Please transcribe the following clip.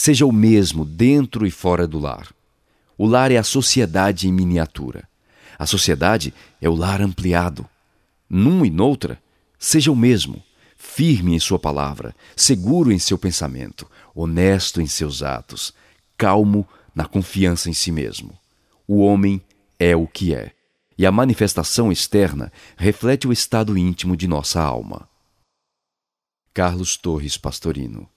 seja o mesmo dentro e fora do lar. O lar é a sociedade em miniatura. A sociedade é o lar ampliado. Num e noutra, seja o mesmo, firme em sua palavra, seguro em seu pensamento, honesto em seus atos, calmo na confiança em si mesmo. O homem é o que é, e a manifestação externa reflete o estado íntimo de nossa alma. Carlos Torres Pastorino